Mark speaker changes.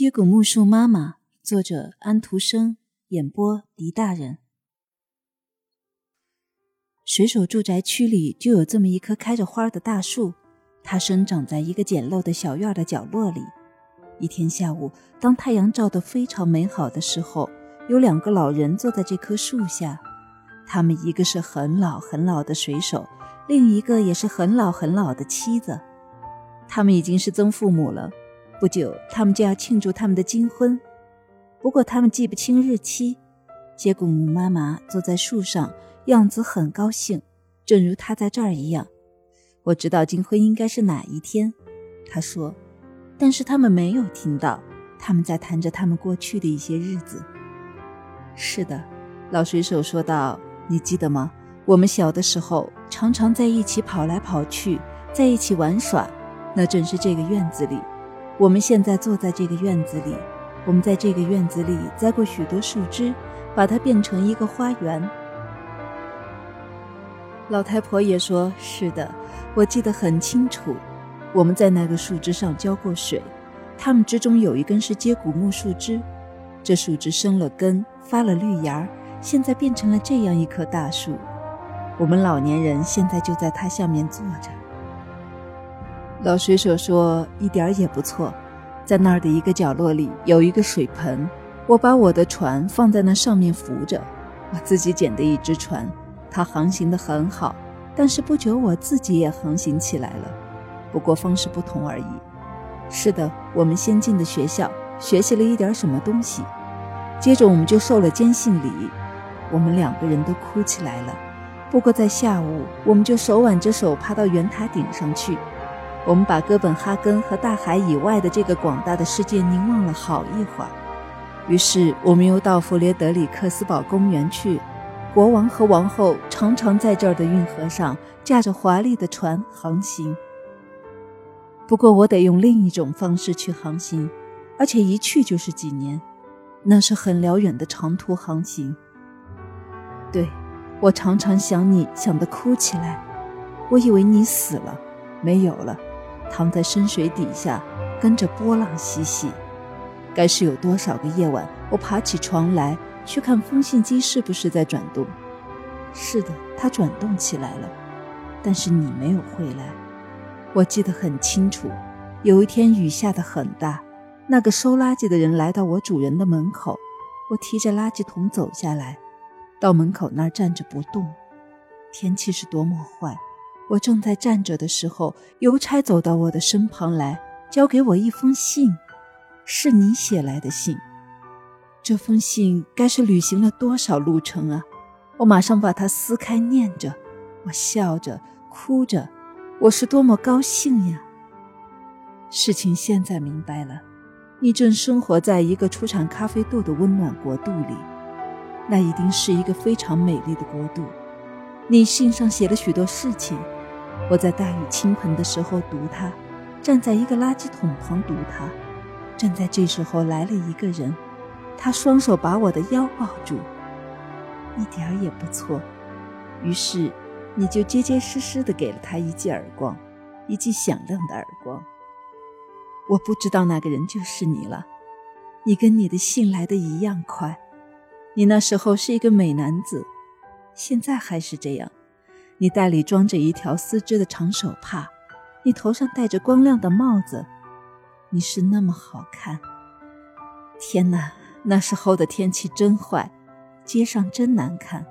Speaker 1: 接骨木树妈妈，作者安徒生，演播狄大人。水手住宅区里就有这么一棵开着花的大树，它生长在一个简陋的小院的角落里。一天下午，当太阳照得非常美好的时候，有两个老人坐在这棵树下。他们一个是很老很老的水手，另一个也是很老很老的妻子。他们已经是曾父母了。不久，他们就要庆祝他们的金婚，不过他们记不清日期。接骨木妈妈坐在树上，样子很高兴，正如她在这儿一样。我知道金婚应该是哪一天，她说，但是他们没有听到，他们在谈着他们过去的一些日子。是的，老水手说道：“你记得吗？我们小的时候常常在一起跑来跑去，在一起玩耍，那正是这个院子里。”我们现在坐在这个院子里，我们在这个院子里栽过许多树枝，把它变成一个花园。老太婆也说：“是的，我记得很清楚。我们在那个树枝上浇过水，它们之中有一根是接骨木树枝，这树枝生了根，发了绿芽，现在变成了这样一棵大树。我们老年人现在就在它下面坐着。”老水手说：“一点也不错，在那儿的一个角落里有一个水盆，我把我的船放在那上面浮着，我自己捡的一只船，它航行的很好。但是不久我自己也航行起来了，不过方式不同而已。是的，我们先进的学校学习了一点什么东西，接着我们就受了坚信礼，我们两个人都哭起来了。不过在下午，我们就手挽着手爬到圆塔顶上去。”我们把哥本哈根和大海以外的这个广大的世界凝望了好一会儿，于是我们又到弗列德里克斯堡公园去。国王和王后常常在这儿的运河上驾着华丽的船航行。不过我得用另一种方式去航行，而且一去就是几年，那是很辽远的长途航行。对，我常常想你，想得哭起来。我以为你死了，没有了。躺在深水底下，跟着波浪嬉戏。该是有多少个夜晚，我爬起床来去看风信机是不是在转动。是的，它转动起来了，但是你没有回来。我记得很清楚，有一天雨下得很大，那个收垃圾的人来到我主人的门口，我提着垃圾桶走下来，到门口那儿站着不动。天气是多么坏！我正在站着的时候，邮差走到我的身旁来，交给我一封信，是你写来的信。这封信该是旅行了多少路程啊！我马上把它撕开，念着，我笑着，哭着，我是多么高兴呀！事情现在明白了，你正生活在一个出产咖啡豆的温暖国度里，那一定是一个非常美丽的国度。你信上写了许多事情。我在大雨倾盆的时候读它，站在一个垃圾桶旁读它。正在这时候来了一个人，他双手把我的腰抱住，一点儿也不错。于是你就结结实实的给了他一记耳光，一记响亮的耳光。我不知道那个人就是你了。你跟你的信来的一样快。你那时候是一个美男子，现在还是这样。你袋里装着一条丝织的长手帕，你头上戴着光亮的帽子，你是那么好看。天哪，那时候的天气真坏，街上真难看。